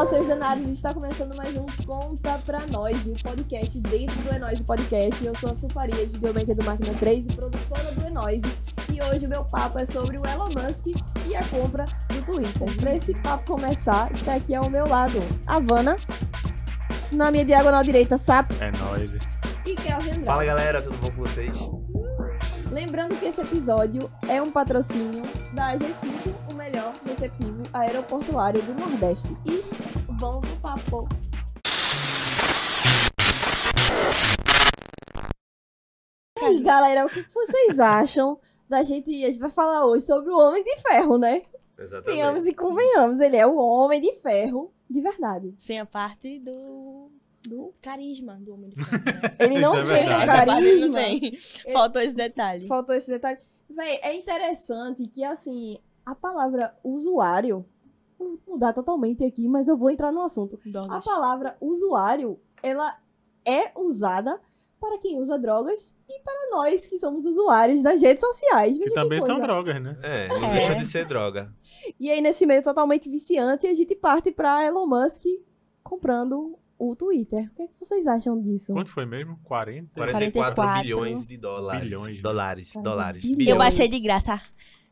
Fala, seus danados, está começando mais um Conta Pra Nós, o podcast dentro do Enóise Podcast. Eu sou a Sufaria, videomaker do Máquina 3 e produtora do Enóise. E hoje o meu papo é sobre o Elon Musk e a compra do Twitter. Para esse papo começar, está aqui ao meu lado a Havana, na minha diagonal direita, Sapo É nóis. e Kelvin Andrade. Fala galera, tudo bom com vocês? Lembrando que esse episódio é um patrocínio da AG5, o melhor receptivo aeroportuário do Nordeste. E vamos pro papo. E aí, galera, o que vocês acham da gente... A gente vai falar hoje sobre o Homem de Ferro, né? Venhamos e convenhamos, ele é o Homem de Ferro de verdade. Sem a parte do, do carisma do homem de ferro. né? Ele não é tem o ele não carisma. tem. Faltou esse detalhe. Faltou esse detalhe. Véi, é interessante que, assim, a palavra usuário. Vou mudar totalmente aqui, mas eu vou entrar no assunto. A Drogas. palavra usuário, ela é usada para quem usa drogas e para nós que somos usuários das redes sociais. Que Veja também que são drogas, né? É, não É. deixa de ser droga. E aí, nesse meio totalmente viciante, a gente parte para Elon Musk comprando o Twitter. O que, é que vocês acham disso? Quanto foi mesmo? 40? 44 44 bilhões de dólares. Bilhões. Dólares, 40 dólares. bilhões. Eu baixei de graça.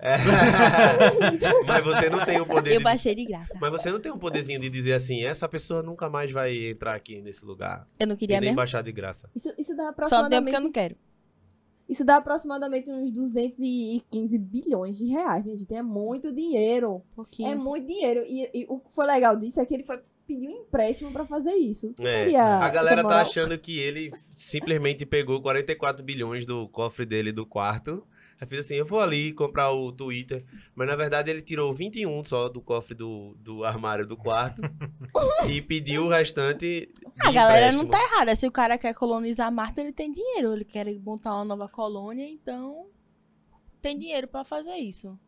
É. Mas você não tem o poder Eu de... baixei de graça. Mas você não tem um poderzinho de dizer assim, essa pessoa nunca mais vai entrar aqui nesse lugar. Eu não E queria nem mesmo. baixar de graça. Isso, isso dá Só deu aproximadamente porque eu não quero. Isso dá aproximadamente uns 215 bilhões de reais, minha gente. É muito dinheiro. Um pouquinho. É muito dinheiro. E, e o que foi legal disso é que ele foi pedir um empréstimo pra fazer isso. É, teria A galera tá achando que ele simplesmente pegou 44 bilhões do cofre dele do quarto. Aí fez assim, eu vou ali comprar o Twitter. Mas na verdade ele tirou 21 só do cofre do, do armário do quarto. e pediu o restante de A galera não empréstimo. tá errada. Se o cara quer colonizar Marte, ele tem dinheiro. Ele quer montar uma nova colônia, então tem dinheiro pra fazer isso.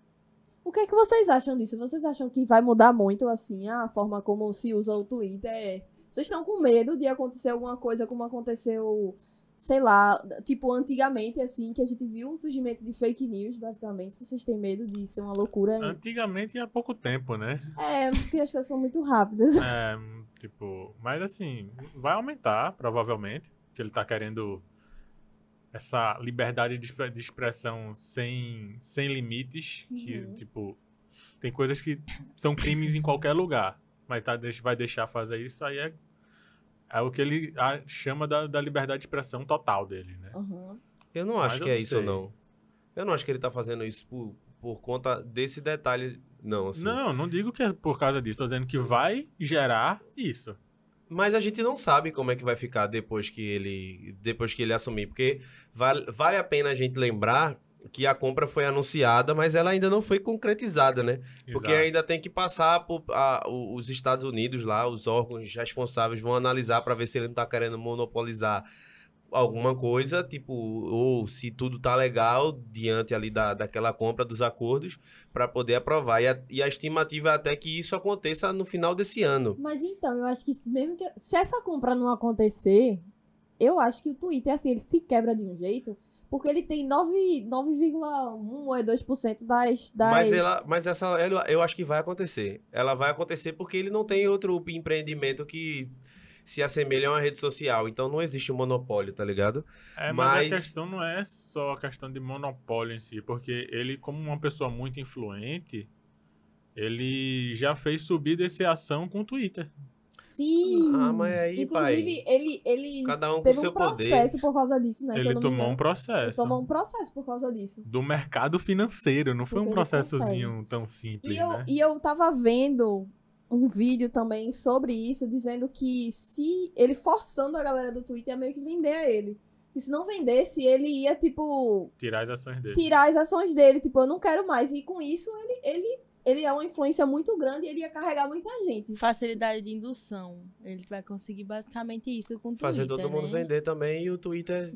O que é que vocês acham disso? Vocês acham que vai mudar muito, assim, a forma como se usa o Twitter? Vocês estão com medo de acontecer alguma coisa como aconteceu, sei lá, tipo, antigamente, assim, que a gente viu o surgimento de fake news, basicamente. Vocês têm medo de ser uma loucura? Antigamente e há pouco tempo, né? É, porque as coisas são muito rápidas. É, tipo, mas assim, vai aumentar, provavelmente, que ele tá querendo essa liberdade de expre- de expressão sem, sem limites, que, Uhum. tipo, tem coisas que são crimes em qualquer lugar, mas tá, vai deixar fazer isso, aí é, é o que ele chama da, da liberdade de expressão total dele, né? Aham. Eu não Mas acho eu que é não isso, não. Eu não acho que ele tá fazendo isso por, por conta desse detalhe, não. Assim. Não, não digo que é por causa disso, tô dizendo que vai gerar isso. Mas a gente não sabe como é que vai ficar depois que ele, depois que ele assumir. Porque vale, vale a pena a gente lembrar que a compra foi anunciada, mas ela ainda não foi concretizada, né? Porque Exato. ainda tem que passar por a- os Estados Unidos lá, os órgãos responsáveis vão analisar para ver se ele não tá querendo monopolizar alguma coisa, tipo, ou se tudo tá legal diante ali da, daquela compra dos acordos para poder aprovar. E a, e a estimativa é até que isso aconteça no final desse ano. Mas então, eu acho que se- mesmo que. Se essa compra não acontecer, eu acho que o Twitter, assim, ele se quebra de um jeito. Porque ele tem 9 9,1 ou 2% das. das... Mas, ela, mas essa ela- eu acho que vai acontecer. Ela vai acontecer porque ele não tem outro empreendimento que se assemelha a uma rede social. Então não existe um monopólio, tá ligado? É, mas, Mas- a questão não é só a questão de monopólio em si, porque ele, como uma pessoa muito influente, ele já fez subir desse ação com o Twitter. Sim. Ah, mas aí, Inclusive, ele, ele Cada um teve um seu poder. processo por causa disso, né? se eu ele tomou um engano. Ele processo tomou um processo por causa disso. do mercado financeiro, não foi Porque um processozinho tão simples, E eu, né? e eu tava vendo um vídeo também sobre isso, dizendo que se ele forçando a galera do Twitter ia meio que vender a ele. E se não vendesse, ele ia, tipo, Tirar as ações dele. tirar as ações dele. Tipo, eu não quero mais. E com isso, ele, ele, ele é uma influência muito grande e ele ia carregar muita gente. Facilidade de indução. Ele vai conseguir basicamente isso com o Fazer Twitter, todo mundo né? vender também e o Twitter.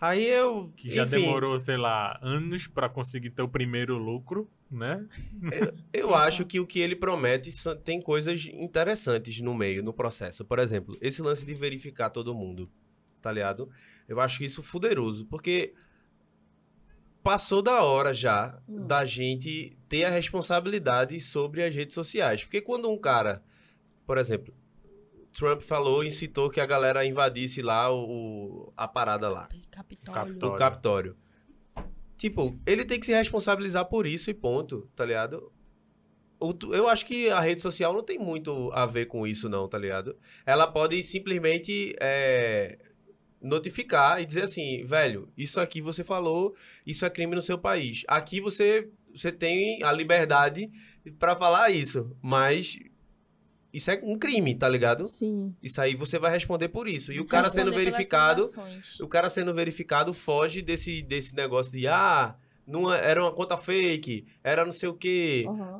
Aí eu. Que já enfim, demorou, sei lá, anos pra conseguir ter o primeiro lucro, né? Eu acho que o que ele promete tem coisas interessantes no meio, no processo. Por exemplo, esse lance de verificar todo mundo, tá ligado? Eu acho isso fuderoso, porque passou da hora já Hum. da gente ter a responsabilidade sobre as redes sociais. Porque quando um cara por exemplo, Trump falou, incitou que a galera invadisse lá o, o- a parada lá, Capitólio. do Olha. Capitólio. Tipo, ele tem que se responsabilizar por isso e ponto, tá ligado? O Eu acho que a rede social não tem muito a ver com isso, não, tá ligado? Ela pode simplesmente é, notificar e dizer assim, velho, isso aqui você falou, isso é crime no seu país. Aqui você, você tem a liberdade pra falar isso, mas isso é um crime, tá ligado? Sim. Isso aí você vai responder por isso. E o cara Responder sendo verificado, o cara sendo verificado foge desse, desse negócio de ah, não era uma conta fake, era não sei o quê. Aham.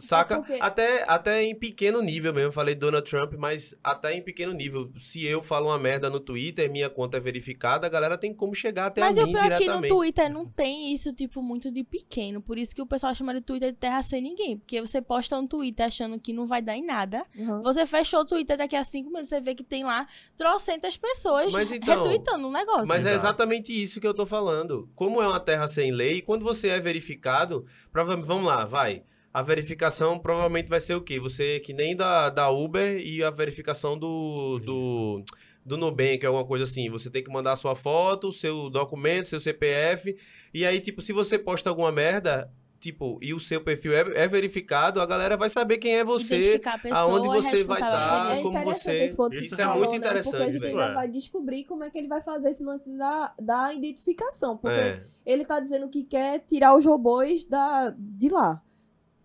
Saca? É porque- Até, até em pequeno nível mesmo. Eu falei Donald Trump, mas até em pequeno nível. Se eu falo uma merda no Twitter, minha conta é verificada, a galera tem como chegar até Mas a o mim pior é que no diretamente. Twitter não tem isso, tipo, muito de pequeno. Por isso que o pessoal chama de Twitter de terra sem ninguém. Porque você posta no Twitter achando que não vai dar em nada. Aham. Você fechou o Twitter daqui a cinco minutos, você vê que tem lá trocentas pessoas Mas então, retweetando um negócio. Mas é exatamente isso que eu tô falando. Como é uma terra sem lei, quando você é verificado, provavelmente, vamos lá, vai. A verificação provavelmente vai ser o quê? Você que nem da, da Uber e a verificação do, do, do Nubank, alguma coisa assim. Você tem que mandar a sua foto, seu documento, seu CPF. E aí, tipo, se você posta alguma merda, tipo, e o seu perfil é, é verificado, a galera vai saber quem é você. Pessoa, aonde você vai responsável tá, é, é como interessante você- esse ponto que Isso você é falou, muito né? Porque a interessante, gente ainda É. vai descobrir como é que ele vai fazer esse lance da, da identificação. Porque É. ele tá dizendo que quer tirar os robôs da, de lá.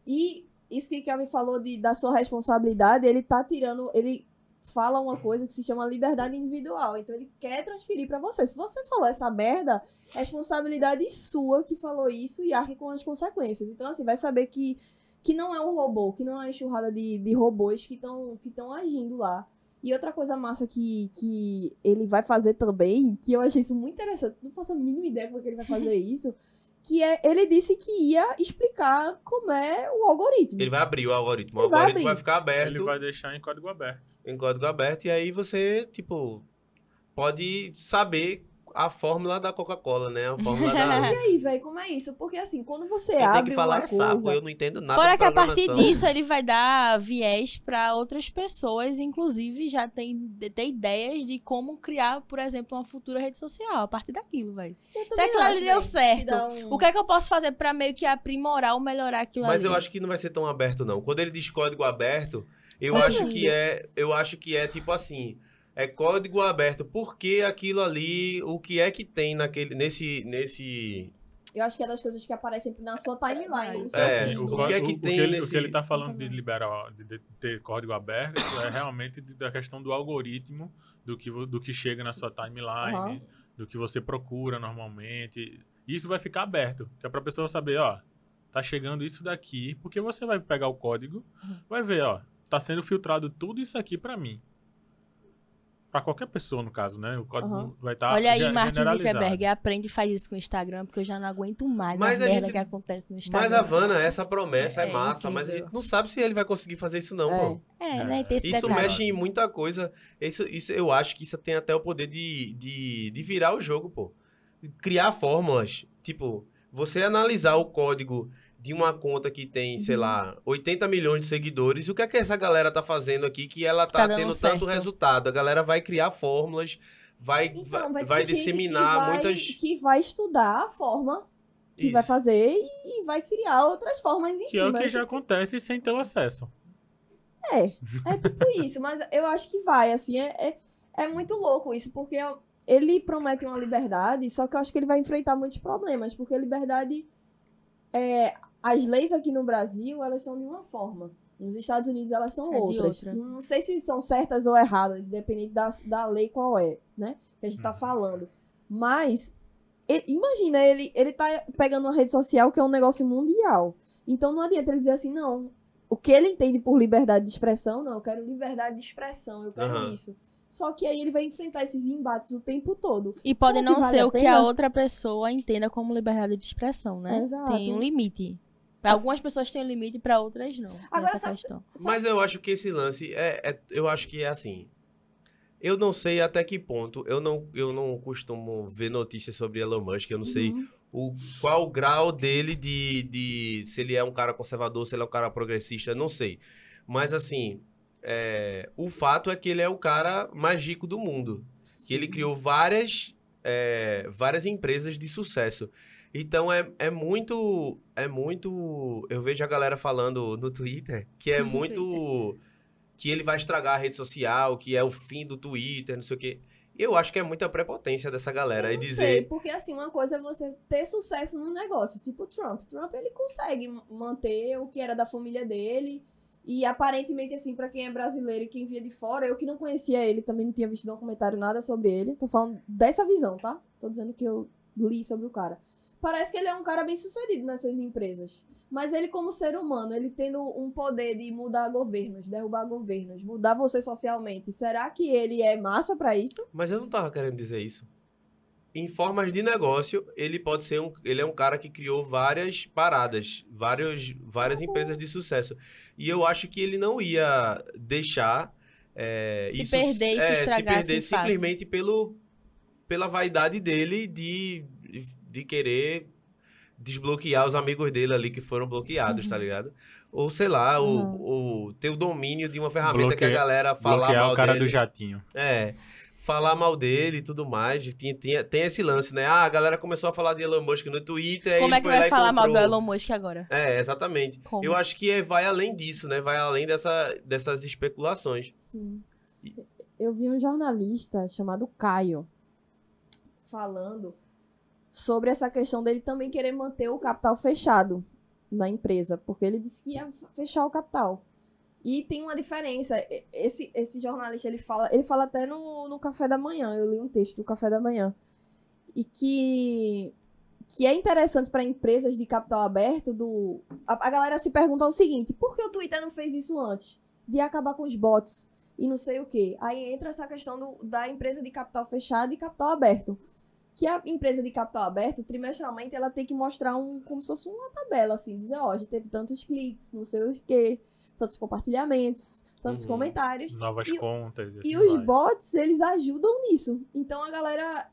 E isso que Kevin falou de, da sua responsabilidade, ele tá tirando. Ele fala uma coisa que se chama liberdade individual. Então ele quer transferir pra você. Se você falou essa merda, responsabilidade sua que falou isso e arque com as consequências. Então, assim, vai saber que, que não é um robô, que não é uma enxurrada de, de robôs que estão que agindo lá. E outra coisa massa que, que ele vai fazer também, que eu achei isso muito interessante, não faço a mínima ideia como é que ele vai fazer isso, que é, ele disse que ia explicar como é o algoritmo. Ele vai abrir o algoritmo. O Ele vai algoritmo vai, abrir. ficar aberto. Ele vai deixar em código aberto. em código aberto e aí você, tipo, pode saber a fórmula da Coca-Cola, né? A fórmula da... E aí, velho, como é isso? Porque assim, quando você tem abre que falar uma coisa... sapo, eu não entendo nada Fora que a partir programação. disso ele vai dar viés pra outras pessoas, inclusive já tem, tem ideias de como criar, por exemplo, uma futura rede social a partir daquilo, velho. eu Se aquilo ali deu certo, um- o que é que eu posso fazer pra meio que aprimorar ou melhorar aquilo Mas ali? eu acho que não vai ser tão aberto, não. Quando ele diz código aberto, eu Faz acho sentido. que é. Eu acho que é tipo assim. É código aberto. Por que aquilo ali? O que é que tem naquele. Nesse. nesse Eu acho que é das coisas que aparecem na sua timeline, É, o O, que é que o- o tem que ele, nesse- o que ele tá falando de liberar, de, de ter código aberto é realmente da questão do algoritmo, do que, do que chega na sua timeline, Aham. do que você procura normalmente. Isso vai ficar aberto, que é pra pessoa saber, ó, tá chegando isso daqui, porque você vai pegar o código, Uhum. vai ver, ó, tá sendo filtrado tudo isso aqui pra mim. Pra qualquer pessoa, no caso, né? O código Aham. vai estar Olha aí, Mark. Zuckerberg, aprende e faz isso com o Instagram, porque eu já não aguento mais Mas a a merda gente- que acontece no Instagram. Mas, Havana, essa promessa é, É massa, mas a incrível. gente não sabe se ele vai conseguir fazer isso, não, É. pô. É, né? Tem esse Isso detalhe. mexe em muita coisa. Isso, isso, eu acho que isso tem até o poder de, de, de virar o jogo, pô. Criar fórmulas. Tipo, você analisar o código de uma conta que tem, sei Uhum. lá, 80 milhões de seguidores. O que é que essa galera tá fazendo aqui que ela tá, Tá tendo certo. tanto resultado? A galera vai criar fórmulas, vai, Então, vai, vai, disseminar que vai, muitas. que vai estudar a forma que vai Isso. fazer e, e vai criar outras formas em Que é o cima. que já acontece sem ter o acesso. É, é tipo isso, mas eu acho que vai, assim, é, é, é muito louco isso, porque ele promete uma liberdade, só que eu acho que ele vai enfrentar muitos problemas, porque a liberdade, é, as leis aqui no Brasil, elas são de uma forma, nos Estados Unidos elas são É de outras. outra. Não sei se são certas ou erradas, independente da, da lei qual é, né, que a gente tá Uhum. falando. Mas, e- imagina, ele, ele tá pegando uma rede social que é um negócio mundial. Então não adianta ele dizer assim, não, o que ele entende por liberdade de expressão, não, eu quero liberdade de expressão, eu quero Aham. isso. Só que aí ele vai enfrentar esses embates o tempo todo. E pode não vale ser o que a outra pessoa entenda como liberdade de expressão, né? Exato. Tem um limite. Pra algumas pessoas um limite, pra outras não. Agora, sabe- questão. Mas eu acho que esse lance é, é- eu acho que é assim. Eu não sei até que ponto. Eu não, eu não costumo ver notícias sobre Elon Musk. Eu não sei Uhum. o, qual o grau dele de, de. Se ele é um cara conservador, se ele é um cara progressista, eu não sei. Mas assim. é, o fato é que ele é o cara mais rico do mundo. Que ele criou várias, é, várias empresas de sucesso. Então é, é muito. É muito. Eu vejo a galera falando no Twitter que é muito. Que ele vai estragar a rede social, que é o fim do Twitter, não sei o quê. Eu acho que é muita prepotência dessa galera. Eu E não dizer. sei, porque assim, uma coisa é você ter sucesso num negócio, tipo o Trump. Trump, ele consegue manter o que era da família dele. E aparentemente, assim, pra quem é brasileiro e quem via de fora, eu que não conhecia ele, também não tinha visto documentário nada sobre ele. Tô falando dessa visão, tá? Tô dizendo que eu li sobre o cara. Parece que ele é um cara bem sucedido nas suas empresas. Mas ele, como ser humano, ele tendo um poder de mudar governos, derrubar governos, mudar você socialmente, será que ele é massa pra isso? Mas eu não tava querendo dizer isso. Em formas de negócio, ele pode ser um. Ele é um cara que criou várias paradas, vários, várias empresas de sucesso. E eu acho que ele não ia deixar. é, Se isso, perder e se é, se estragar perder fácil. simplesmente pelo, pela vaidade dele de, de querer desbloquear os amigos dele ali que foram bloqueados, Uhum. tá ligado? Ou sei lá, Uhum. o, o ter o domínio de uma ferramenta que a galera falar Bloquear mal o cara dele. do jatinho. É, falar mal dele e tudo mais. Tinha, tinha- tem esse lance, né? Ah, a galera começou a falar de Elon Musk no Twitter. Como é que vai falar mal do. Elon Musk agora? É, exatamente. Como? Eu acho que é- vai além disso, né? Vai além dessa, dessas especulações. Sim. Eu vi um jornalista chamado Caio falando sobre essa questão dele também querer manter o capital fechado na empresa, porque ele disse que ia fechar o capital. E tem uma diferença. Esse, esse jornalista ele fala, ele fala até no, no café da manhã. Eu li um texto do café da manhã. E que que é interessante para empresas de capital aberto do a, a galera se pergunta o seguinte: por que o Twitter não fez isso antes de acabar com os bots e não sei o quê? Aí entra essa questão do, da empresa de capital fechado e capital aberto. Que a empresa de capital aberto, trimestralmente, ela tem que mostrar um como se fosse uma tabela, assim, dizer, ó, já teve tantos cliques, não sei o quê, tantos compartilhamentos, tantos Uhum. comentários. Novas E- contas. E assim os bots, eles ajudam nisso. Então a galera,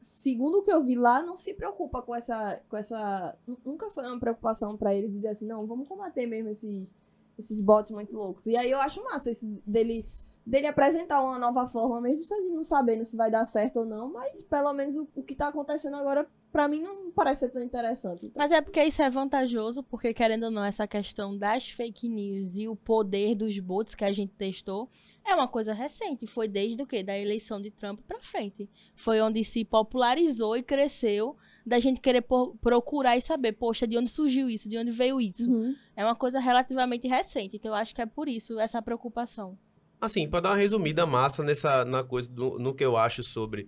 segundo o que eu vi lá, não se preocupa com essa. Com essa nunca foi uma preocupação pra eles dizer assim, não, vamos combater mesmo esses, esses bots muito loucos. E aí eu acho massa esse dele, dele apresentar uma nova forma, mesmo se a gente não sabendo se vai dar certo ou não, mas pelo menos o, o que tá acontecendo agora, pra mim, não parece ser tão interessante. Então, Mas é porque isso é vantajoso, porque querendo ou não, essa questão das fake news e o poder dos bots que a gente testou é uma coisa recente. Foi desde o quê? Da eleição de Trump pra frente. Foi onde se popularizou e cresceu da gente querer procurar e saber, poxa, de onde surgiu isso, de onde veio isso. uhum. É uma coisa relativamente recente, então eu acho que é por isso essa preocupação. Assim, para dar uma resumida massa nessa na coisa do- no que eu acho sobre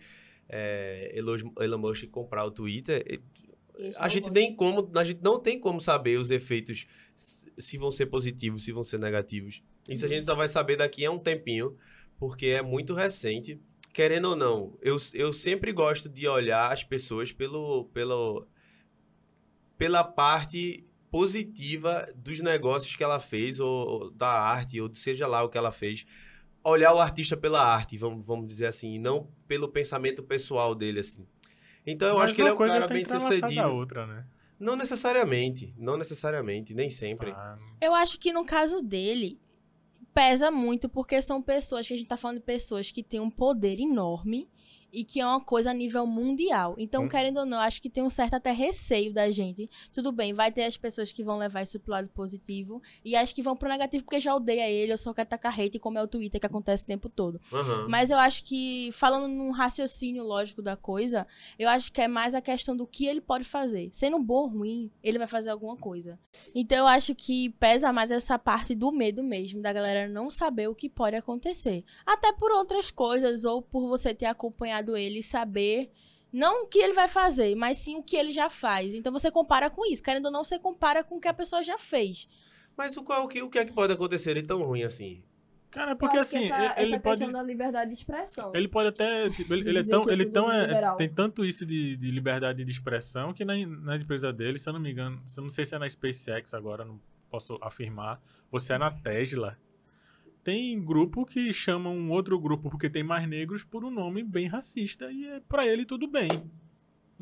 é, Elon, Musk comprar o Twitter, a gente nem como a gente não tem como saber os efeitos se vão ser positivos, se vão ser negativos. Isso a gente só vai saber daqui a um tempinho, porque é muito recente. Querendo ou não, eu, eu sempre gosto de olhar as pessoas pelo, pelo, pela parte positiva dos negócios que ela fez, ou, ou da arte, ou seja lá o que ela fez. Olhar o artista pela arte, vamos, vamos dizer assim, e não pelo pensamento pessoal dele, assim. Então eu Mas acho que ele é um coisa cara bem sucedido. outra, né? Não necessariamente, não necessariamente, nem sempre. Ah, Eu acho que no caso dele, pesa muito porque são pessoas que a gente tá falando de pessoas que têm um poder enorme e que é uma coisa a nível mundial. Então, Hum. querendo ou não, acho que tem um certo até receio da gente. Tudo bem, vai ter as pessoas que vão levar isso pro lado positivo e as que vão pro negativo porque já odeia ele, eu só quero tacar hate, como é o Twitter que acontece o tempo todo. Aham. Mas eu acho que, falando num raciocínio lógico da coisa, eu acho que é mais a questão do que ele pode fazer. Sendo bom ou ruim, ele vai fazer alguma coisa. Então eu acho que pesa mais essa parte do medo mesmo, da galera não saber o que pode acontecer. Até por outras coisas, ou por você ter acompanhado ele e saber. Não o que ele vai fazer, mas sim o que ele já faz. Então você compara com isso. Querendo ou não, você compara com o que a pessoa já fez. Mas o, qual, o, que, o que é que pode acontecer de tão ruim assim? Cara, porque acho que assim, essa, ele essa pode. questão da liberdade de expressão. Ele pode até. tipo, ele, ele é tão. é ele tudo tão é- tem tanto isso de, de liberdade de expressão que na, na empresa dele, se eu não me engano, se eu não sei se é na SpaceX agora, não posso afirmar, ou se é na Tesla. Tem grupo que chama um outro grupo porque tem mais negros por um nome bem racista e é, pra ele tudo bem.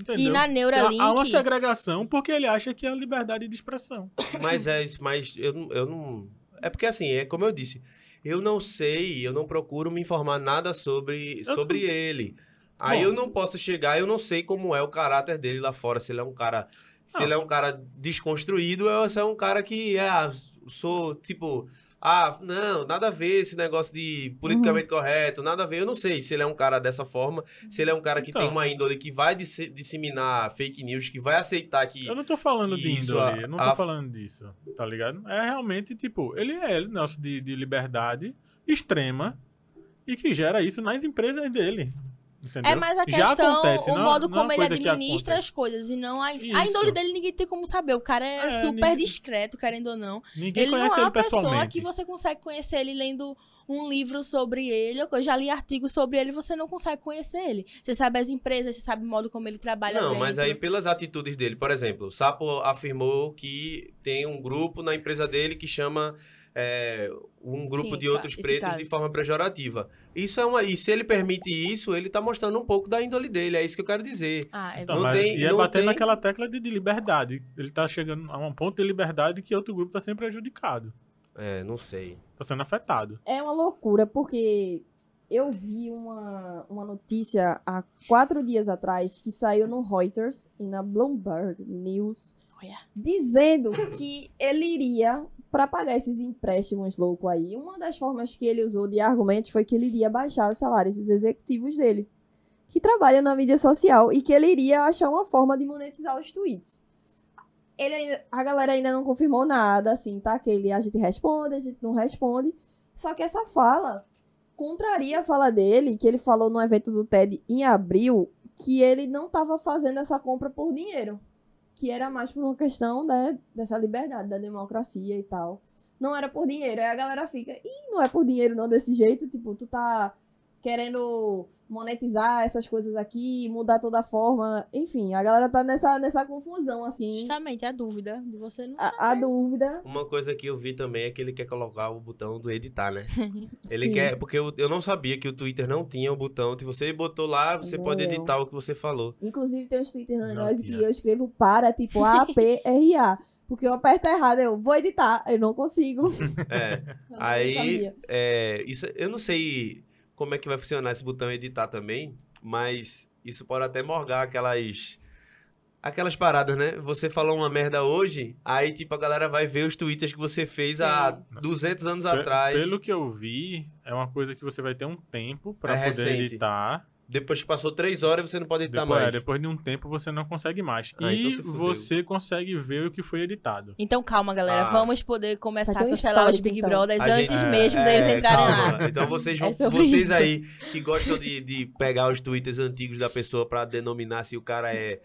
Entendeu? E na Neuralink. Há uma segregação porque ele acha que é a liberdade de expressão. Mas é isso, mas eu, não- eu não. É porque assim, é como eu disse. eu não sei, eu não procuro me informar nada sobre, Eu sobre ele. Aí Bom. eu não posso chegar, eu não sei como é o caráter dele lá fora, se ele é um cara, se Não. ele é um cara desconstruído ou se é um cara que é, ah, sou tipo, ah, não, nada a ver esse negócio de politicamente correto, nada a ver. Eu não sei se ele é um cara dessa forma, se ele é um cara que Então. tem uma índole que vai disse- disseminar fake news, que vai aceitar que Eu não tô falando de índole, a- eu não tô a- falando disso, tá ligado? É realmente, tipo, ele é nosso de, de liberdade extrema e que gera isso nas empresas dele. Entendeu? É mais a Já questão, acontece, o não- modo não é como ele administra as coisas e não a, a índole dele ninguém tem como saber. O cara é, É, super ninguém- discreto, querendo ou não. Ninguém ele não conhece é ele uma pessoa que você consegue conhecer ele lendo um livro sobre ele. Eu já li artigos sobre ele, você não consegue conhecer ele. Você sabe as empresas, você sabe o modo como ele trabalha Não, dentro. mas aí pelas atitudes dele, por exemplo, o Sapo afirmou que tem um grupo na empresa dele que chama é, um grupo Sim, de outros esse pretos caso. de forma pejorativa. Isso é uma. E se ele permite isso, ele tá mostrando um pouco da índole dele. É isso que eu quero dizer. Ah, é Então, Não tem- e é não batendo tem- naquela tecla de, de liberdade. Ele tá chegando a um ponto de liberdade que outro grupo tá sendo prejudicado. É, não sei. Tá sendo afetado. É uma loucura, porque eu vi uma, uma notícia há quatro dias atrás que saiu no Reuters e na Bloomberg News Olha. dizendo que ele iria para pagar esses empréstimos loucos aí. Uma das formas que ele usou de argumentos foi que ele iria baixar os salários dos executivos dele, que trabalham na mídia social, e que ele iria achar uma forma de monetizar os tweets. Ele a galera ainda não confirmou nada, assim, tá? Que ele, a gente responde, a gente não responde. Só que essa fala contraria a fala dele, que ele falou no evento do TED em abril, que ele não estava fazendo essa compra por dinheiro. Que era mais por uma questão né, dessa liberdade, da democracia e tal. Não era por dinheiro. Aí a galera fica, ih, não é por dinheiro não desse jeito. Tipo, tu tá querendo monetizar essas coisas aqui, mudar toda a forma. Enfim, a galera tá nessa, nessa confusão, assim. Justamente a dúvida de você não A, a dúvida. Uma coisa que eu vi também é que ele quer colocar o botão do editar, né? Ele Sim. quer. Porque eu, eu não sabia que o Twitter não tinha o botão. Se você botou lá, você Nem pode eu. editar o que você falou. Inclusive tem uns Twitter no Não nós que eu escrevo para, tipo A-P-R-A. Porque eu aperto errado, eu vou editar, eu não consigo. É. Eu não Aí, sabia. é, isso, eu não sei como é que vai funcionar esse botão editar também, mas isso pode até morgar aquelas aquelas paradas, né? Você falou uma merda hoje, aí tipo a galera vai ver os tweets que você fez há 200 anos Pe- atrás, Pelo que eu vi, é uma coisa que você vai ter um tempo pra É poder recente. editar. Depois que passou três horas você não pode editar Depois, é, mais. depois de um tempo você não consegue mais. Ah, e então se fudeu. você consegue ver o que foi editado. Então calma, galera. Ah. Vamos poder começar a cancelar os Big então. Brothers A antes gente- mesmo É, deles entrarem calma. lá. Então vocês vão, É sobre vocês isso. aí que gostam de, de pegar os twitters antigos da pessoa pra denominar se o cara é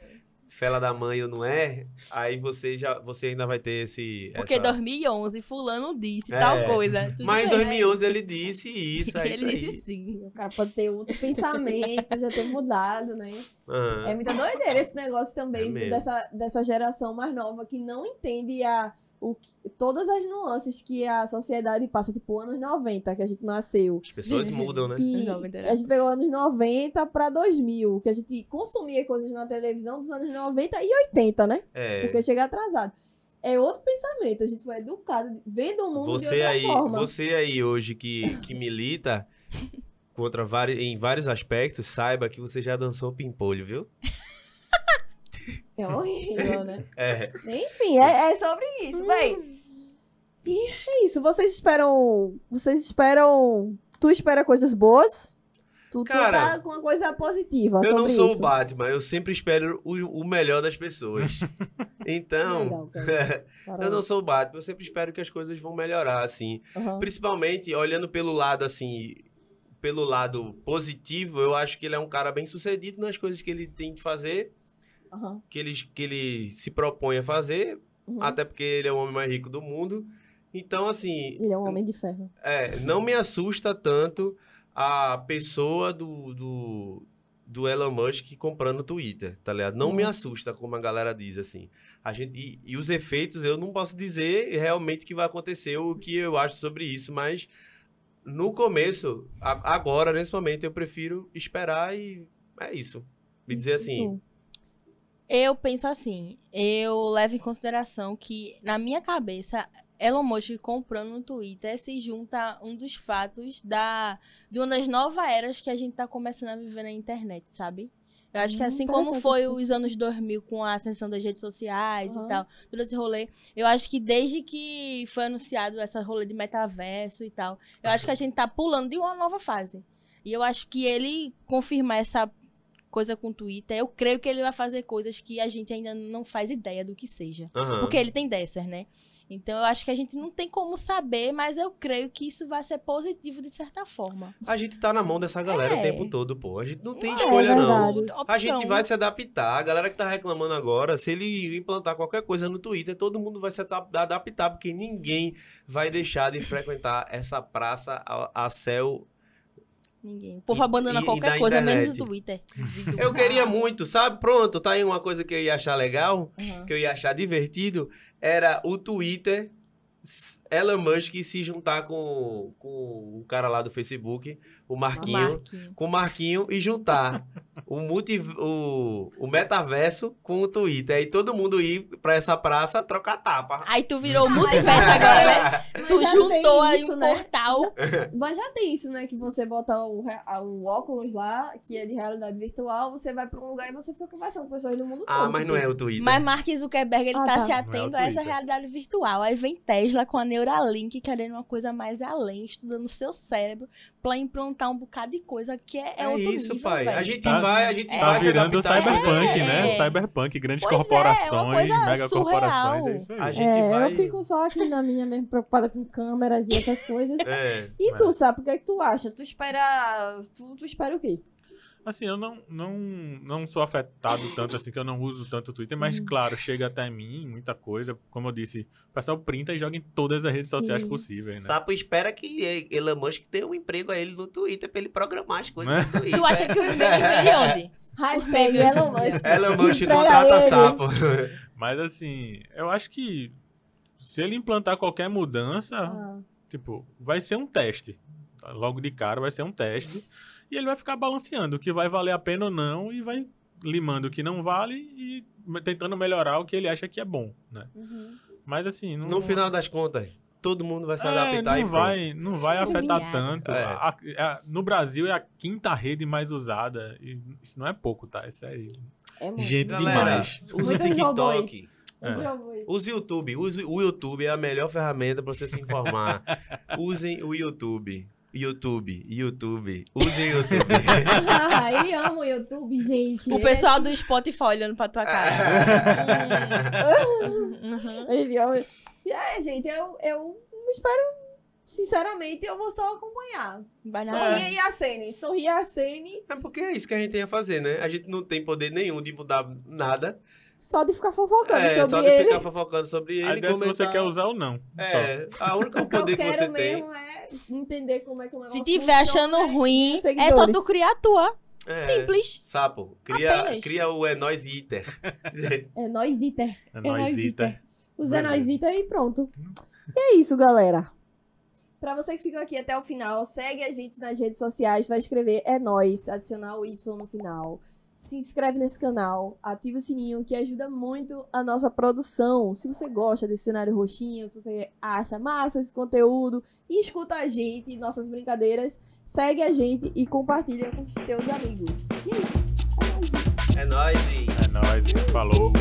fela da mãe ou não é, aí você já você ainda vai ter esse Porque essa... 2011 fulano disse É. tal coisa. Tudo Mas em bem. 2011 ele disse isso, é isso Ele aí. disse sim. O cara pode ter outro pensamento, já ter mudado, né? Aham. É muita doideira esse negócio também, É dessa, dessa geração mais nova que não entende a, o, que- todas as nuances que a sociedade passa, tipo anos 90, que a gente nasceu. As pessoas mudam, né? Que Anos 90, né? a gente pegou anos 90 pra 2000, que a gente consumia coisas na televisão dos anos 90 e 80, né? É. Porque chega atrasado. É outro pensamento, a gente foi educado vendo o mundo de Você outra aí, forma. você aí hoje que, que milita contra vários, em vários aspectos, saiba que você já dançou pimpolho, viu? É horrível, né? É. Enfim, é, é sobre isso, bem. E é isso, vocês esperam. Vocês esperam. Tu espera coisas boas? Tu, tu Cara, tá com uma coisa positiva Eu não sou isso. o Batman, eu sempre espero o, o melhor das pessoas. Então, Legal, eu não sou o Batman, eu sempre espero que as coisas vão melhorar, assim. Aham. Principalmente olhando pelo lado, assim, pelo lado positivo, eu acho que ele é um cara bem sucedido nas coisas que ele tem de fazer, aham, que ele, que ele se propõe a fazer, uhum. até porque ele é o homem mais rico do mundo. Então, assim, Ele é um homem de ferro. é, não me assusta tanto a pessoa do, do, do Elon Musk comprando o Twitter, tá ligado? Não me Uhum. assusta, como a galera diz, assim. A gente, e, e os efeitos, eu não posso dizer realmente que vai acontecer o que eu acho sobre isso, mas no começo, a- agora, nesse momento, eu prefiro esperar e é isso. Me dizer assim. Eu penso assim, eu levo em consideração que, na minha cabeça, Elon Musk comprando no Twitter se junta a um dos fatos da, de uma das novas eras que a gente tá começando a viver na internet, sabe? Eu acho que Hum, assim como foi os anos 2000 com a ascensão das redes sociais Aham. e tal, todo esse rolê, eu acho que desde que foi anunciado essa rolê de metaverso e tal, eu acho que a gente tá pulando de uma nova fase. E eu acho que ele confirmar essa coisa com o Twitter, eu creio que ele vai fazer coisas que a gente ainda não faz ideia do que seja. Aham. Porque ele tem dessas, né? Então eu acho que a gente não tem como saber, mas eu creio que isso vai ser positivo de certa forma. A gente tá na mão dessa galera É. o tempo todo, pô. A gente não tem É escolha, não. verdade. A Opção. gente vai se adaptar. A galera que tá reclamando agora, se ele implantar qualquer coisa no Twitter, todo mundo vai se adaptar, porque ninguém vai deixar de frequentar essa praça a, a céu. Ninguém. O povo E- abandona e- e qualquer na coisa, menos internet. o Twitter. Eu queria muito, sabe? Pronto, tá aí uma coisa que eu ia achar legal, Uhum. que eu ia achar divertido, era o Twitter, Elon Musk se juntar com, com o cara lá do Facebook, o Marquinho, Marquinho. com o Marquinho e juntar o, multi, o, o metaverso com o Twitter. Aí todo mundo ir pra essa praça trocar tapa. Aí tu virou multiverso agora, né? Mas Tu já juntou aí isso, um né? portal. Mas já tem isso, né? Que você bota o, o óculos lá, que é de realidade virtual, você vai pra um lugar e você fica conversando com pessoas do mundo todo. Ah, mas não tem. é o Twitter. Mas Mark Zuckerberg, ele Ah, tá, tá. se é o atendo a essa realidade virtual. Aí vem Tesla com a Neuralink querendo uma coisa mais além, estudando o seu cérebro pra implantar um bocado de coisa que é, é É outro isso, nível, pai. velho. A gente Tá- vai, a gente tá Tá vai se virando cyberpunk, né? É. Cyberpunk, grandes Pois é, é corporações, mega corporações, é isso aí. A gente É, vai. eu fico só aqui na minha mesmo, preocupada com câmeras e essas coisas. É. E tu, sabe, o que é que tu acha? Tu espera. Tu, tu espera o quê? Assim, eu não, não, não sou afetado tanto assim, que eu não uso tanto o Twitter, mas claro, chega até mim muita coisa. Como eu disse, o pessoal printa e joga em todas as redes Sim. sociais possíveis, né? Sapo espera que Elon Musk dê um emprego a ele no Twitter pra ele programar as coisas Né? no Twitter. Tu acha que o e-mail vem de onde? Hashtag Elon Musk. Elon Musk contrata ele. sapo. Mas assim, eu acho que se ele implantar qualquer mudança, Ah, tipo, vai ser um teste. Logo de cara vai ser um teste. E ele vai ficar balanceando o que vai valer a pena ou não e vai limando o que não vale e tentando melhorar o que ele acha que é bom, né? uhum. Mas assim, não, No final das contas, todo mundo vai se É, adaptar e não pronto. vai, não vai afetar Obrigada. tanto. É. A- a- no Brasil é a quinta rede mais usada. E isso não é pouco, tá? É sério. É muito. Gente Galera, demais. use o TikTok. É. Use o YouTube. Use o YouTube é a melhor ferramenta pra você se informar. Usem o YouTube. YouTube, YouTube. Usem o YouTube. Ah, ele ama o YouTube, gente. O pessoal do Spotify olhando pra tua cara. Uhum. Ele ama. E é, gente, eu, eu espero. Sinceramente, eu vou só acompanhar. Sorria e acene. Sorria e acene. é porque é isso que a gente tem a fazer, né? A gente não tem poder nenhum de mudar nada. Só de ficar fofocando É, só sobre de ele. ficar fofocando sobre ele. A ideia é se você comentar. quer usar ou não. Só. É, a única O que eu poder que, você quero tem. mesmo é entender como é que o Se negócio tiver achando funciona ruim, é só tu criar a tua. É, Simples. Sapo, cria, Apenas. cria o É Nóis Iter. É nóis, Iter. É nóis, nóis, Ita. Os é nóis, Iter e pronto. E é isso, galera. Pra você que ficou aqui até o final, segue a gente nas redes sociais, vai escrever é nóis, adicionar o Y no final. Se inscreve nesse canal, ativa o sininho que ajuda muito a nossa produção. Se você gosta desse cenário roxinho, se você acha massa esse conteúdo escuta a gente, nossas brincadeiras, segue a gente e compartilha com os teus amigos. E é isso. É nóis. Nóis. É nóis. Falou.